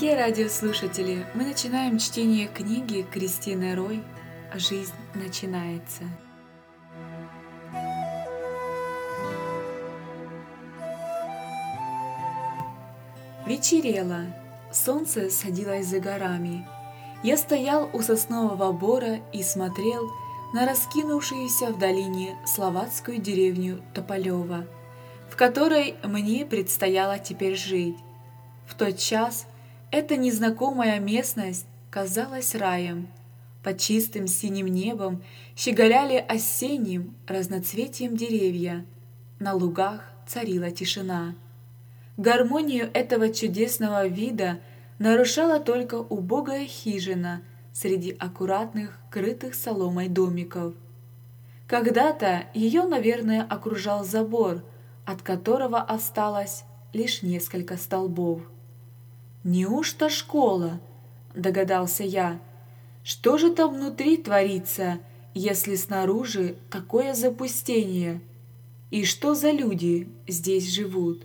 Дорогие радиослушатели, мы начинаем чтение книги Кристины Рой «Жизнь начинается». Вечерело, солнце садилось за горами. Я стоял у соснового бора и смотрел на раскинувшуюся в долине словацкую деревню Тополева, в которой мне предстояло теперь жить. В тот час эта незнакомая местность казалась раем. Под чистым синим небом щеголяли осенним разноцветием деревья. На лугах царила тишина. Гармонию этого чудесного вида нарушала только убогая хижина среди аккуратных, крытых соломой домиков. Когда-то ее, наверное, окружал забор, от которого осталось лишь несколько столбов. «Неужто школа?» – догадался я. «Что же там внутри творится, если снаружи такое запустение? И что за люди здесь живут?»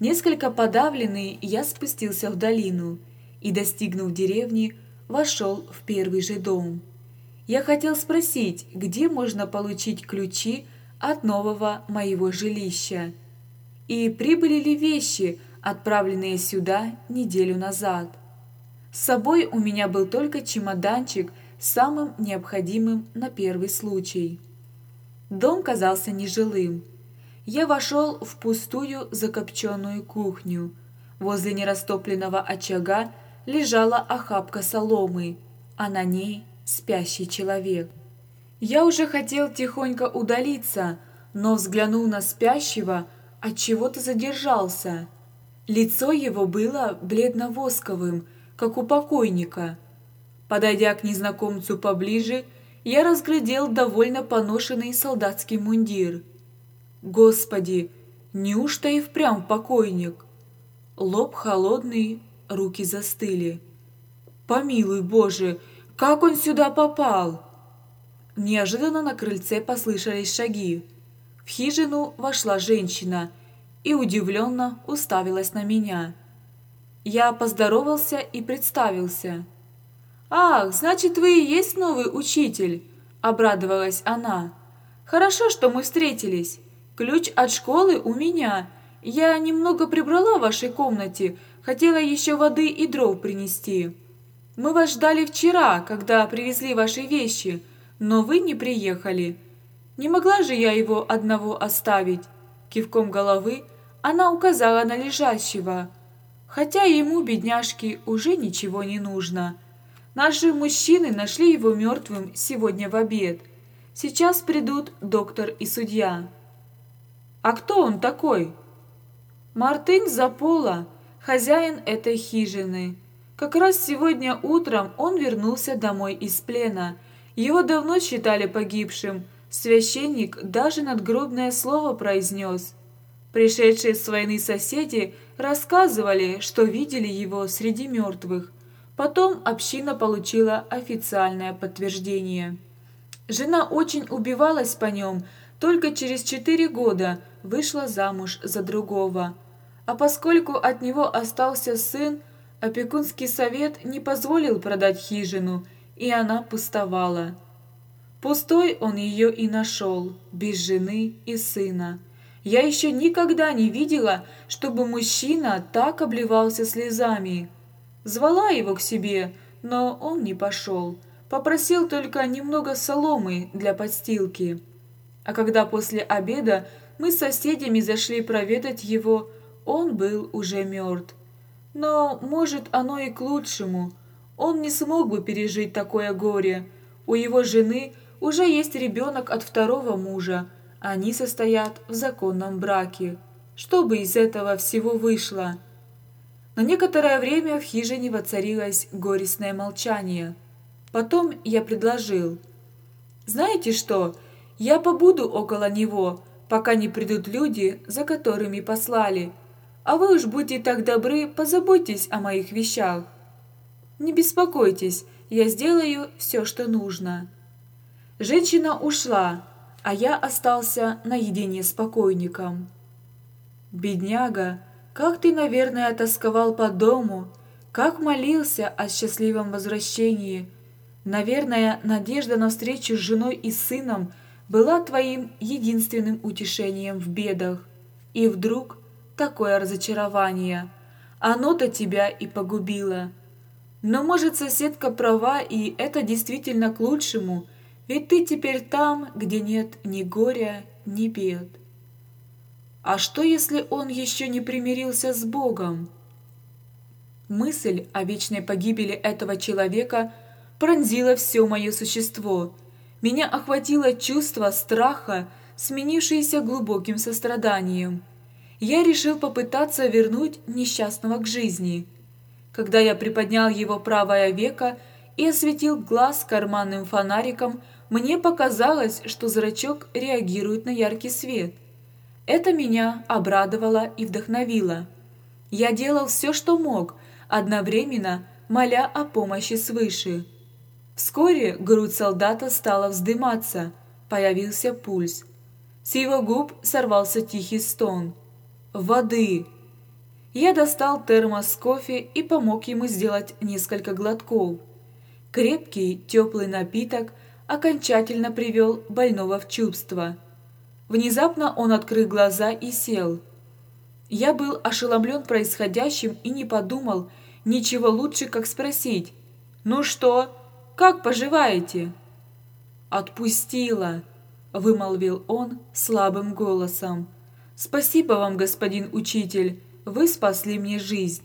Несколько подавленный, я спустился в долину и, достигнув деревни, вошел в первый же дом. Я хотел спросить, где можно получить ключи от нового моего жилища. И прибыли ли вещи, отправленные сюда неделю назад. С собой у меня был только чемоданчик с самым необходимым на первый случай. Дом казался нежилым. Я вошел в пустую закопченную кухню. Возле нерастопленного очага лежала охапка соломы, а на ней спящий человек. Я уже хотел тихонько удалиться, но взглянул на спящего, от чего-то задержался – Лицо его было бледно-восковым, как у покойника. Подойдя к незнакомцу поближе, я разглядел довольно поношенный солдатский мундир. Господи, неужто и впрямь покойник? Лоб холодный, руки застыли. Помилуй, Боже, как он сюда попал? Неожиданно на крыльце послышались шаги. В хижину вошла женщина – и удивленно уставилась на меня. Я поздоровался и представился. «Ах, значит, вы и есть новый учитель!» – обрадовалась она. «Хорошо, что мы встретились. Ключ от школы у меня. Я немного прибрала в вашей комнате, хотела еще воды и дров принести. Мы вас ждали вчера, когда привезли ваши вещи, но вы не приехали. Не могла же я его одного оставить?» Кивком головы она указала на лежащего, хотя ему, бедняжке, уже ничего не нужно. Наши мужчины нашли его мертвым сегодня в обед. Сейчас придут доктор и судья. А кто он такой? Мартын Запола, хозяин этой хижины. Как раз сегодня утром он вернулся домой из плена. Его давно считали погибшим. Священник даже надгробное слово произнес – Пришедшие с войны соседи рассказывали, что видели его среди мертвых. Потом община получила официальное подтверждение. Жена очень убивалась по нем, только через четыре года вышла замуж за другого. А поскольку от него остался сын, опекунский совет не позволил продать хижину, и она пустовала. Пустой он ее и нашел, без жены и сына. Я еще никогда не видела, чтобы мужчина так обливался слезами. Звала его к себе, но он не пошел. Попросил только немного соломы для подстилки. А когда после обеда мы с соседями зашли проведать его, он был уже мертв. Но, может, оно и к лучшему. Он не смог бы пережить такое горе. У его жены уже есть ребенок от второго мужа, они состоят в законном браке. Что бы из этого всего вышло? На некоторое время в хижине воцарилось горестное молчание. Потом я предложил. «Знаете что, я побуду около него, пока не придут люди, за которыми послали. А вы уж будьте так добры, позаботьтесь о моих вещах». «Не беспокойтесь, я сделаю все, что нужно». Женщина ушла, а я остался наедине с покойником. «Бедняга, как ты, наверное, тосковал по дому, Как молился о счастливом возвращении. Наверное, надежда на встречу с женой и сыном была твоим единственным утешением в бедах. И вдруг такое разочарование. Оно-то тебя и погубило. Но может соседка права, и это действительно к лучшему, ведь ты теперь там, где нет ни горя, ни бед. А что, если он еще не примирился с Богом? Мысль о вечной погибели этого человека пронзила все мое существо. Меня охватило чувство страха, сменившееся глубоким состраданием. Я решил попытаться вернуть несчастного к жизни. Когда я приподнял его правое веко и осветил глаз карманным фонариком, мне показалось, что зрачок реагирует на яркий свет – это меня обрадовало и вдохновило. Я делал все, что мог, одновременно моля о помощи свыше. Вскоре грудь солдата стала вздыматься, появился пульс. С его губ сорвался тихий стон. «Воды!» Я достал термос с кофе и помог ему сделать несколько глотков. Крепкий, теплый напиток окончательно привел больного в чувство – Внезапно он открыл глаза и сел. Я был ошеломлен происходящим и не подумал ничего лучше, как спросить. «Ну что, как поживаете?» «Отпустила», — вымолвил он слабым голосом. «Спасибо вам, господин учитель, вы спасли мне жизнь».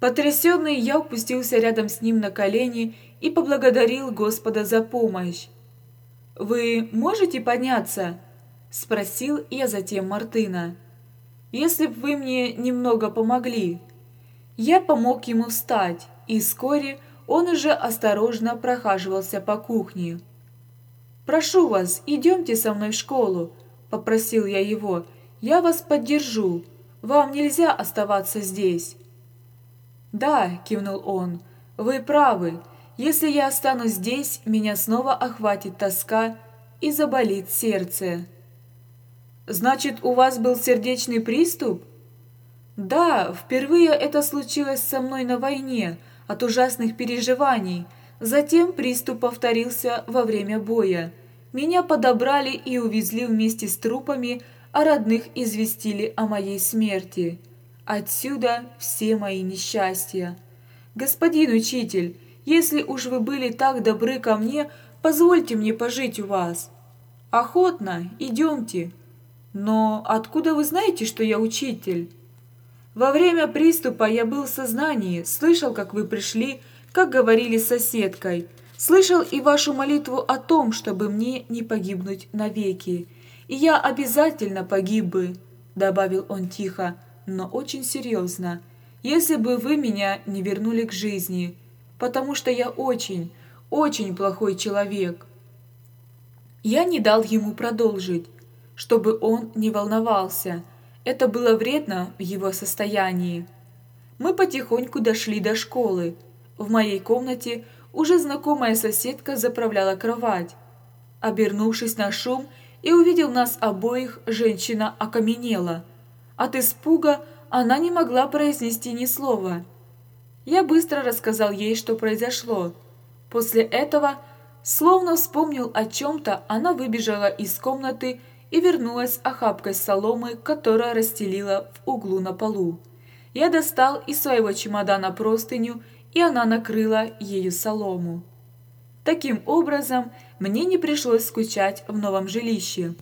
Потрясенный, я опустился рядом с ним на колени и поблагодарил Господа за помощь. «Вы можете подняться?» – спросил я затем Мартына. «Если б вы мне немного помогли». Я помог ему встать, и вскоре он уже осторожно прохаживался по кухне. «Прошу вас, идемте со мной в школу», – попросил я его. «Я вас поддержу. Вам нельзя оставаться здесь». «Да», – кивнул он, – «вы правы. Если я останусь здесь, меня снова охватит тоска и заболит сердце». Значит, у вас был сердечный приступ? Да, впервые это случилось со мной на войне от ужасных переживаний. Затем приступ повторился во время боя. Меня подобрали и увезли вместе с трупами, а родных известили о моей смерти. Отсюда все мои несчастья. Господин учитель, если уж вы были так добры ко мне, позвольте мне пожить у вас. Охотно, идемте. Но откуда вы знаете, что я учитель? Во время приступа я был в сознании, слышал, как вы пришли, как говорили с соседкой. Слышал и вашу молитву о том, чтобы мне не погибнуть навеки. И я обязательно погиб бы, добавил он тихо, но очень серьезно, если бы вы меня не вернули к жизни, потому что я очень, очень плохой человек. Я не дал ему продолжить чтобы он не волновался. Это было вредно в его состоянии. Мы потихоньку дошли до школы. В моей комнате уже знакомая соседка заправляла кровать. Обернувшись на шум и увидел нас обоих, женщина окаменела. От испуга она не могла произнести ни слова. Я быстро рассказал ей, что произошло. После этого, словно вспомнил о чем-то, она выбежала из комнаты и вернулась охапкой соломы, которая расстелила в углу на полу. Я достал из своего чемодана простыню, и она накрыла ею солому. Таким образом, мне не пришлось скучать в новом жилище.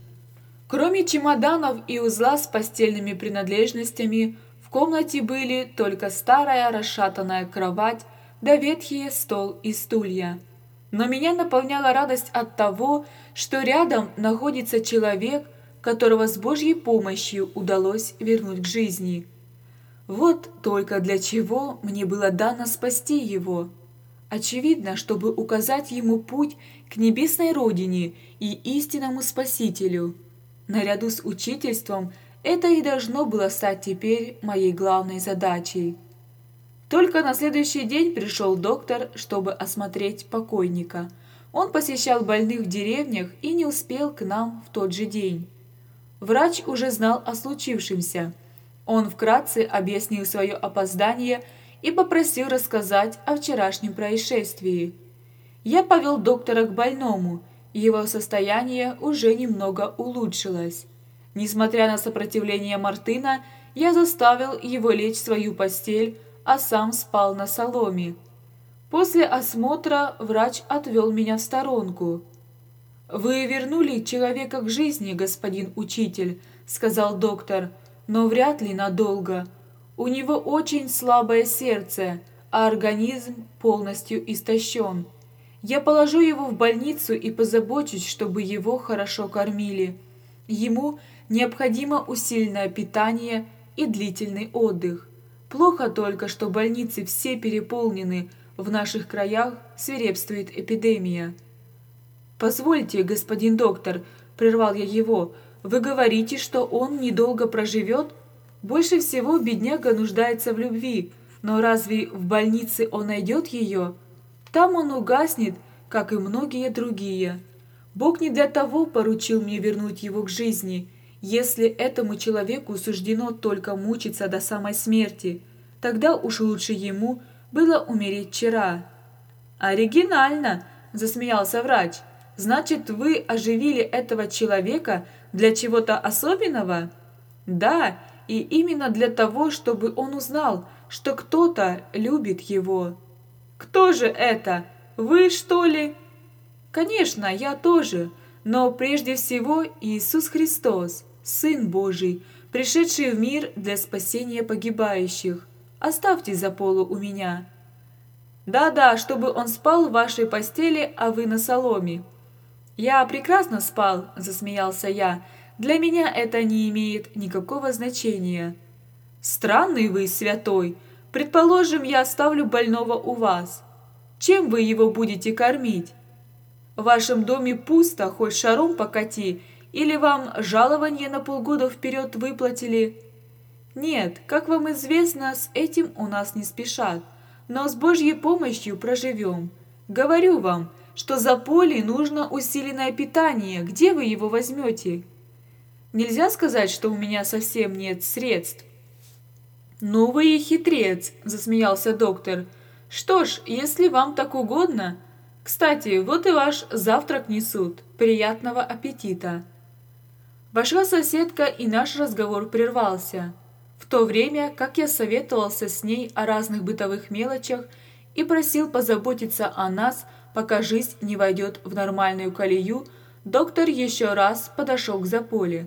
Кроме чемоданов и узла с постельными принадлежностями, в комнате были только старая расшатанная кровать да ветхий стол и стулья. Но меня наполняла радость от того, что рядом находится человек, которого с Божьей помощью удалось вернуть к жизни. Вот только для чего мне было дано спасти его. Очевидно, чтобы указать ему путь к небесной родине и истинному Спасителю. Наряду с учительством это и должно было стать теперь моей главной задачей. Только на следующий день пришел доктор, чтобы осмотреть покойника. Он посещал больных в деревнях и не успел к нам в тот же день. Врач уже знал о случившемся. Он вкратце объяснил свое опоздание и попросил рассказать о вчерашнем происшествии. Я повел доктора к больному, его состояние уже немного улучшилось. Несмотря на сопротивление Мартына, я заставил его лечь в свою постель, а сам спал на соломе. После осмотра врач отвел меня в сторонку. «Вы вернули человека к жизни, господин учитель», — сказал доктор, — «но вряд ли надолго. У него очень слабое сердце, а организм полностью истощен. Я положу его в больницу и позабочусь, чтобы его хорошо кормили. Ему необходимо усиленное питание и длительный отдых. Плохо только, что больницы все переполнены, в наших краях свирепствует эпидемия. «Позвольте, господин доктор», – прервал я его, – «вы говорите, что он недолго проживет? Больше всего бедняга нуждается в любви, но разве в больнице он найдет ее? Там он угаснет, как и многие другие. Бог не для того поручил мне вернуть его к жизни. Если этому человеку суждено только мучиться до самой смерти, тогда уж лучше ему – было умереть вчера». «Оригинально!» – засмеялся врач. «Значит, вы оживили этого человека для чего-то особенного?» «Да, и именно для того, чтобы он узнал, что кто-то любит его». «Кто же это? Вы, что ли?» «Конечно, я тоже, но прежде всего Иисус Христос, Сын Божий, пришедший в мир для спасения погибающих. Оставьте за полу у меня». «Да-да, чтобы он спал в вашей постели, а вы на соломе». «Я прекрасно спал», – засмеялся я. «Для меня это не имеет никакого значения». «Странный вы, святой. Предположим, я оставлю больного у вас. Чем вы его будете кормить? В вашем доме пусто, хоть шаром покати, или вам жалование на полгода вперед выплатили?» Нет, как вам известно, с этим у нас не спешат, но с Божьей помощью проживем. Говорю вам, что за поле нужно усиленное питание, где вы его возьмете? Нельзя сказать, что у меня совсем нет средств. «Ну вы и хитрец», – засмеялся доктор. «Что ж, если вам так угодно. Кстати, вот и ваш завтрак несут. Приятного аппетита». Вошла соседка, и наш разговор прервался в то время как я советовался с ней о разных бытовых мелочах и просил позаботиться о нас, пока жизнь не войдет в нормальную колею, доктор еще раз подошел к Заполе.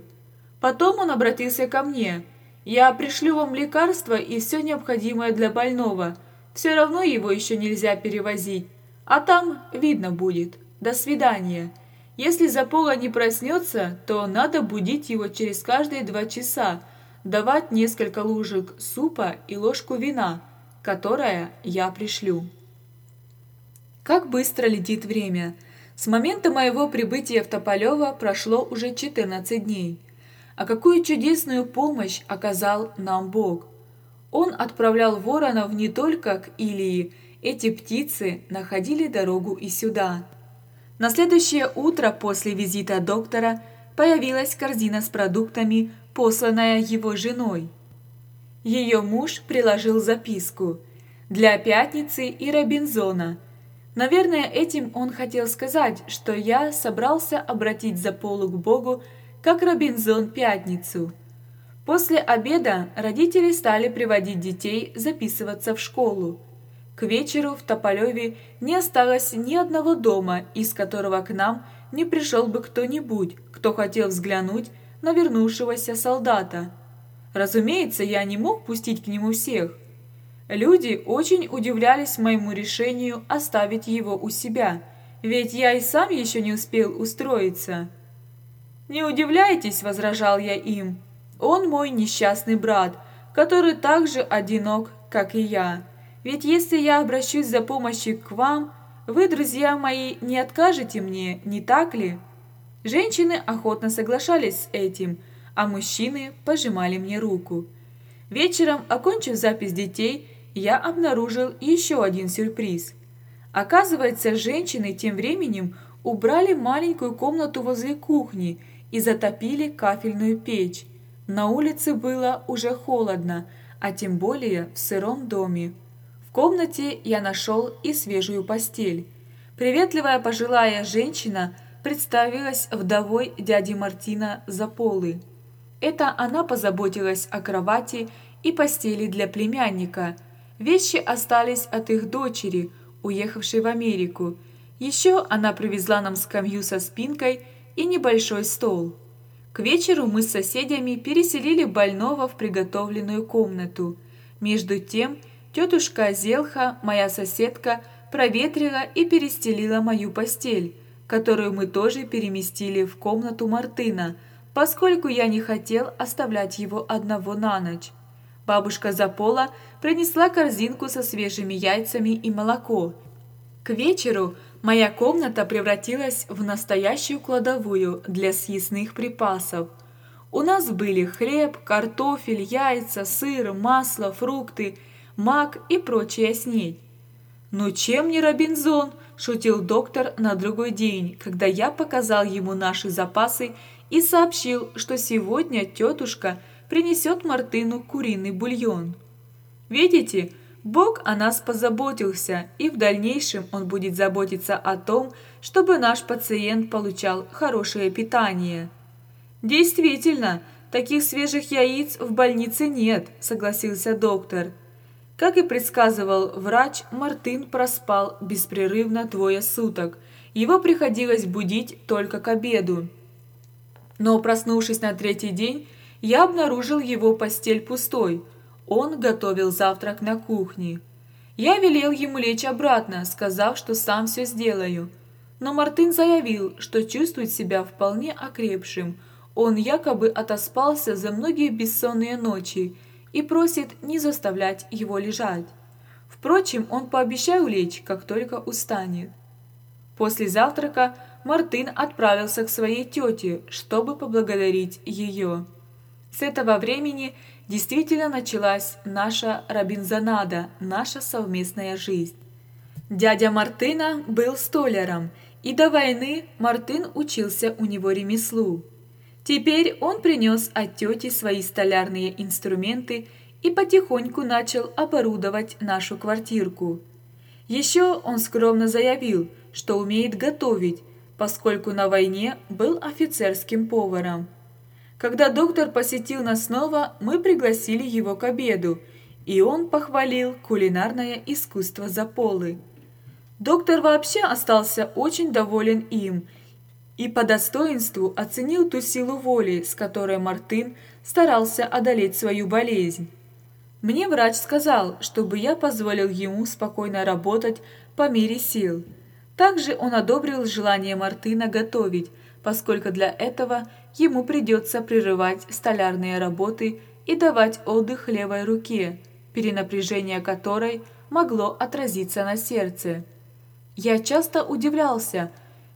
Потом он обратился ко мне. «Я пришлю вам лекарства и все необходимое для больного. Все равно его еще нельзя перевозить. А там видно будет. До свидания». Если Запола не проснется, то надо будить его через каждые два часа, давать несколько ложек супа и ложку вина, которое я пришлю. Как быстро летит время. С момента моего прибытия в Тополево прошло уже 14 дней. А какую чудесную помощь оказал нам Бог. Он отправлял воронов не только к Илии, эти птицы находили дорогу и сюда. На следующее утро после визита доктора появилась корзина с продуктами посланная его женой. Ее муж приложил записку «Для Пятницы и Робинзона». Наверное, этим он хотел сказать, что я собрался обратить за полу к Богу, как Робинзон Пятницу. После обеда родители стали приводить детей записываться в школу. К вечеру в Тополеве не осталось ни одного дома, из которого к нам не пришел бы кто-нибудь, кто хотел взглянуть на вернувшегося солдата. Разумеется, я не мог пустить к нему всех. Люди очень удивлялись моему решению оставить его у себя, ведь я и сам еще не успел устроиться. «Не удивляйтесь», — возражал я им, — «он мой несчастный брат, который так же одинок, как и я. Ведь если я обращусь за помощью к вам, вы, друзья мои, не откажете мне, не так ли?» Женщины охотно соглашались с этим, а мужчины пожимали мне руку. Вечером, окончив запись детей, я обнаружил еще один сюрприз. Оказывается, женщины тем временем убрали маленькую комнату возле кухни и затопили кафельную печь. На улице было уже холодно, а тем более в сыром доме. В комнате я нашел и свежую постель. Приветливая пожилая женщина представилась вдовой дяди Мартина Заполы. Это она позаботилась о кровати и постели для племянника. Вещи остались от их дочери, уехавшей в Америку. Еще она привезла нам скамью со спинкой и небольшой стол. К вечеру мы с соседями переселили больного в приготовленную комнату. Между тем, тетушка Зелха, моя соседка, проветрила и перестелила мою постель, которую мы тоже переместили в комнату Мартына, поскольку я не хотел оставлять его одного на ночь. Бабушка Запола принесла корзинку со свежими яйцами и молоко. К вечеру моя комната превратилась в настоящую кладовую для съестных припасов. У нас были хлеб, картофель, яйца, сыр, масло, фрукты, мак и прочая снедь. «Ну чем не Робинзон?» – шутил доктор на другой день, когда я показал ему наши запасы и сообщил, что сегодня тетушка принесет Мартыну куриный бульон. «Видите, Бог о нас позаботился, и в дальнейшем Он будет заботиться о том, чтобы наш пациент получал хорошее питание. Действительно, таких свежих яиц в больнице нет, согласился доктор. Как и предсказывал врач, Мартын проспал беспрерывно двое суток. Его приходилось будить только к обеду. Но проснувшись на третий день, я обнаружил его постель пустой – он готовил завтрак на кухне. Я велел ему лечь обратно, сказав, что сам все сделаю. Но Мартын заявил, что чувствует себя вполне окрепшим. Он якобы отоспался за многие бессонные ночи и просит не заставлять его лежать. Впрочем, он пообещал лечь, как только устанет. После завтрака Мартын отправился к своей тете, чтобы поблагодарить ее. С этого времени действительно началась наша Робинзонада, наша совместная жизнь. Дядя Мартына был столяром, и до войны Мартын учился у него ремеслу. Теперь он принес от тети свои столярные инструменты и потихоньку начал оборудовать нашу квартирку. Еще он скромно заявил, что умеет готовить, поскольку на войне был офицерским поваром. Когда доктор посетил нас снова, мы пригласили его к обеду, и он похвалил кулинарное искусство Заполы. Доктор вообще остался очень доволен им и по достоинству оценил ту силу воли, с которой Мартын старался одолеть свою болезнь. Мне врач сказал, чтобы я позволил ему спокойно работать по мере сил. Также он одобрил желание Мартына готовить, поскольку для этого ему придется прерывать столярные работы и давать отдых левой руке, перенапряжение которой могло отразиться на сердце. Я часто удивлялся,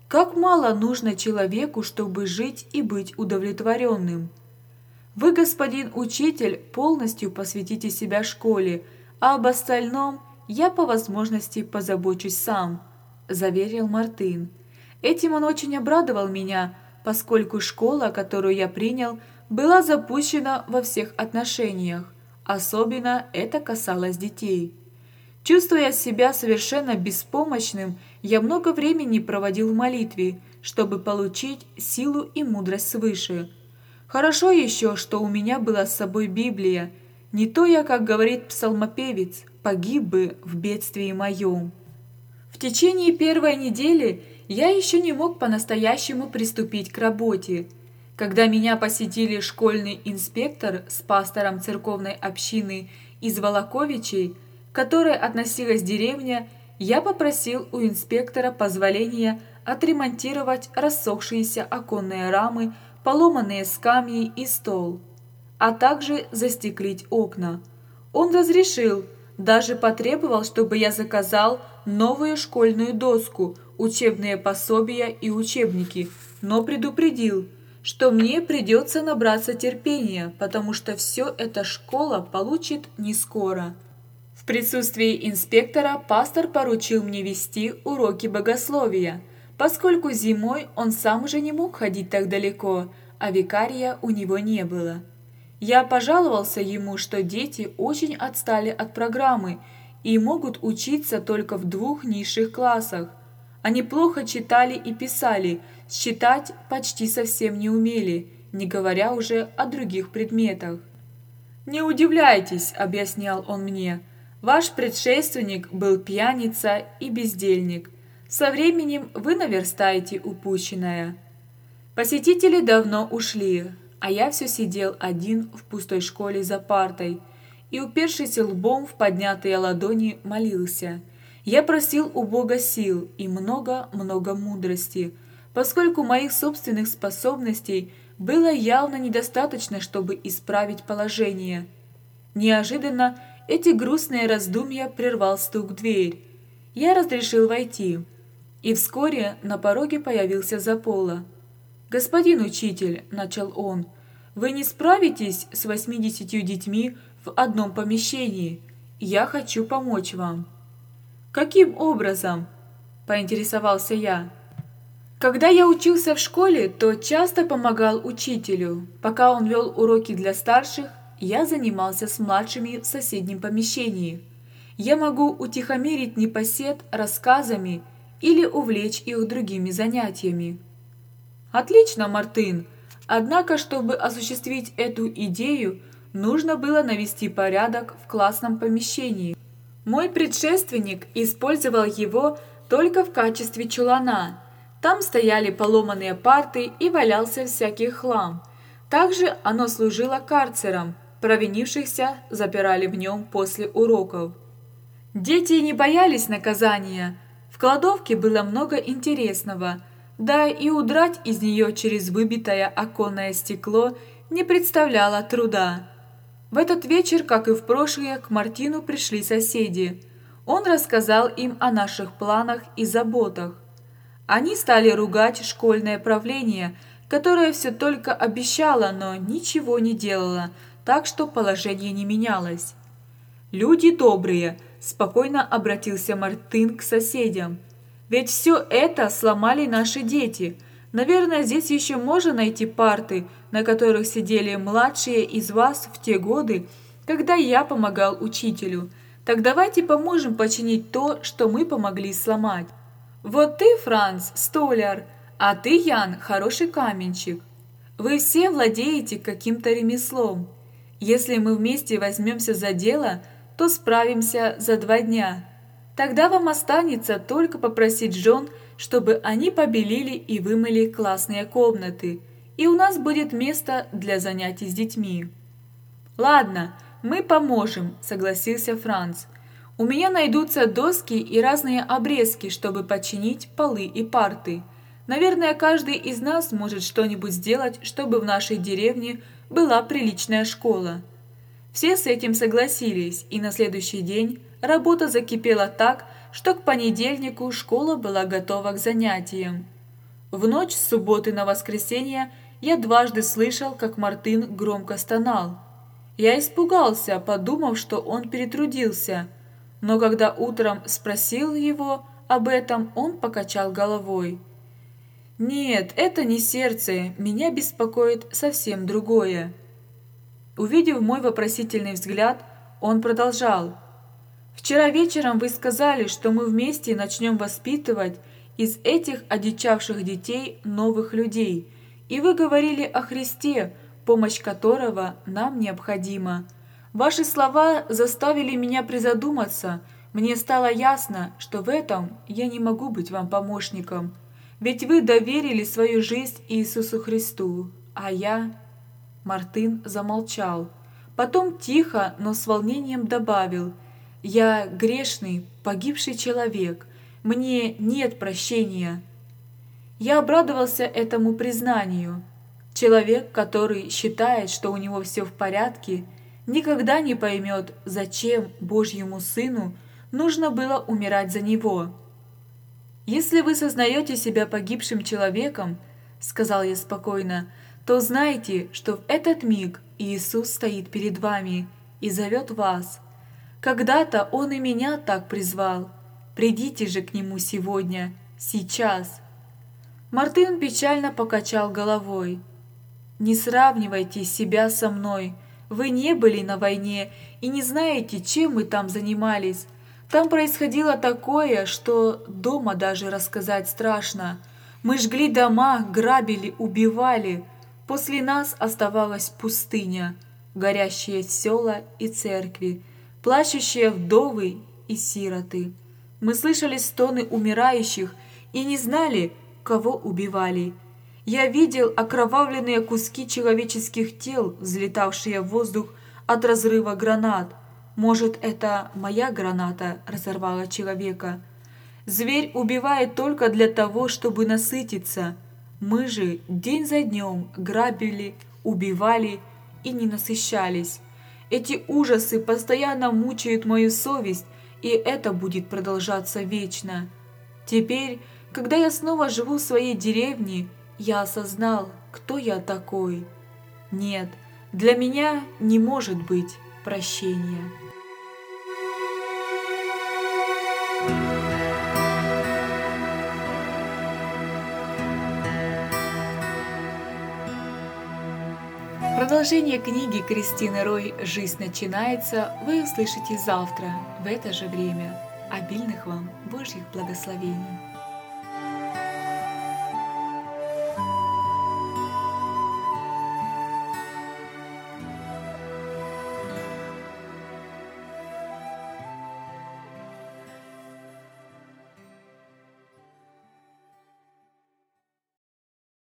как мало нужно человеку, чтобы жить и быть удовлетворенным. Вы, господин учитель, полностью посвятите себя школе, а об остальном я по возможности позабочусь сам, заверил Мартын. Этим он очень обрадовал меня, поскольку школа, которую я принял, была запущена во всех отношениях. Особенно это касалось детей. Чувствуя себя совершенно беспомощным, я много времени проводил в молитве, чтобы получить силу и мудрость свыше. Хорошо еще, что у меня была с собой Библия. Не то я, как говорит псалмопевец, погиб бы в бедствии моем. В течение первой недели я еще не мог по-настоящему приступить к работе. Когда меня посетили школьный инспектор с пастором церковной общины из Волоковичей, к которой относилась деревня, я попросил у инспектора позволения отремонтировать рассохшиеся оконные рамы, поломанные скамьи и стол, а также застеклить окна. Он разрешил, даже потребовал, чтобы я заказал новую школьную доску, учебные пособия и учебники, но предупредил, что мне придется набраться терпения, потому что все эта школа получит не скоро. В присутствии инспектора пастор поручил мне вести уроки богословия, поскольку зимой он сам уже не мог ходить так далеко, а викария у него не было. Я пожаловался ему, что дети очень отстали от программы, и могут учиться только в двух низших классах. Они плохо читали и писали, считать почти совсем не умели, не говоря уже о других предметах. «Не удивляйтесь», — объяснял он мне, — «ваш предшественник был пьяница и бездельник. Со временем вы наверстаете упущенное». Посетители давно ушли, а я все сидел один в пустой школе за партой и, упершись лбом в поднятые ладони, молился. Я просил у Бога сил и много-много мудрости, поскольку моих собственных способностей было явно недостаточно, чтобы исправить положение. Неожиданно эти грустные раздумья прервал стук в дверь. Я разрешил войти, и вскоре на пороге появился Запола. «Господин учитель», — начал он, — «вы не справитесь с восьмидесятью детьми в одном помещении. Я хочу помочь вам». «Каким образом?» – поинтересовался я. Когда я учился в школе, то часто помогал учителю. Пока он вел уроки для старших, я занимался с младшими в соседнем помещении. Я могу утихомирить непосед рассказами или увлечь их другими занятиями. Отлично, Мартын. Однако, чтобы осуществить эту идею, нужно было навести порядок в классном помещении. Мой предшественник использовал его только в качестве чулана. Там стояли поломанные парты и валялся всякий хлам. Также оно служило карцером, провинившихся запирали в нем после уроков. Дети не боялись наказания. В кладовке было много интересного – да и удрать из нее через выбитое оконное стекло не представляло труда. В этот вечер, как и в прошлые, к Мартину пришли соседи. Он рассказал им о наших планах и заботах. Они стали ругать школьное правление, которое все только обещало, но ничего не делало, так что положение не менялось. «Люди добрые», – спокойно обратился Мартын к соседям – ведь все это сломали наши дети. Наверное, здесь еще можно найти парты, на которых сидели младшие из вас в те годы, когда я помогал учителю. Так давайте поможем починить то, что мы помогли сломать. Вот ты, Франц, столяр, а ты, Ян, хороший каменщик. Вы все владеете каким-то ремеслом. Если мы вместе возьмемся за дело, то справимся за два дня. Тогда вам останется только попросить жен, чтобы они побелили и вымыли классные комнаты, и у нас будет место для занятий с детьми». «Ладно, мы поможем», – согласился Франц. «У меня найдутся доски и разные обрезки, чтобы починить полы и парты. Наверное, каждый из нас может что-нибудь сделать, чтобы в нашей деревне была приличная школа». Все с этим согласились, и на следующий день Работа закипела так, что к понедельнику школа была готова к занятиям. В ночь с субботы на воскресенье я дважды слышал, как Мартын громко стонал. Я испугался, подумав, что он перетрудился, но когда утром спросил его об этом, он покачал головой. «Нет, это не сердце, меня беспокоит совсем другое». Увидев мой вопросительный взгляд, он продолжал – Вчера вечером вы сказали, что мы вместе начнем воспитывать из этих одичавших детей новых людей, и вы говорили о Христе, помощь которого нам необходима. Ваши слова заставили меня призадуматься. Мне стало ясно, что в этом я не могу быть вам помощником. Ведь вы доверили свою жизнь Иисусу Христу, а я...» Мартын замолчал. Потом тихо, но с волнением добавил – я грешный, погибший человек, мне нет прощения. Я обрадовался этому признанию. Человек, который считает, что у него все в порядке, никогда не поймет, зачем Божьему Сыну нужно было умирать за него. «Если вы сознаете себя погибшим человеком, — сказал я спокойно, — то знайте, что в этот миг Иисус стоит перед вами и зовет вас — когда-то он и меня так призвал. Придите же к нему сегодня, сейчас. Мартын печально покачал головой. Не сравнивайте себя со мной. Вы не были на войне и не знаете, чем мы там занимались. Там происходило такое, что дома даже рассказать страшно. Мы жгли дома, грабили, убивали. После нас оставалась пустыня, горящие села и церкви, плачущие вдовы и сироты. Мы слышали стоны умирающих и не знали, кого убивали. Я видел окровавленные куски человеческих тел, взлетавшие в воздух от разрыва гранат. Может, это моя граната разорвала человека? Зверь убивает только для того, чтобы насытиться. Мы же день за днем грабили, убивали и не насыщались. Эти ужасы постоянно мучают мою совесть, и это будет продолжаться вечно. Теперь, когда я снова живу в своей деревне, я осознал, кто я такой. Нет, для меня не может быть прощения. Продолжение книги Кристины Рой «Жизнь начинается» вы услышите завтра в это же время. Обильных вам Божьих благословений!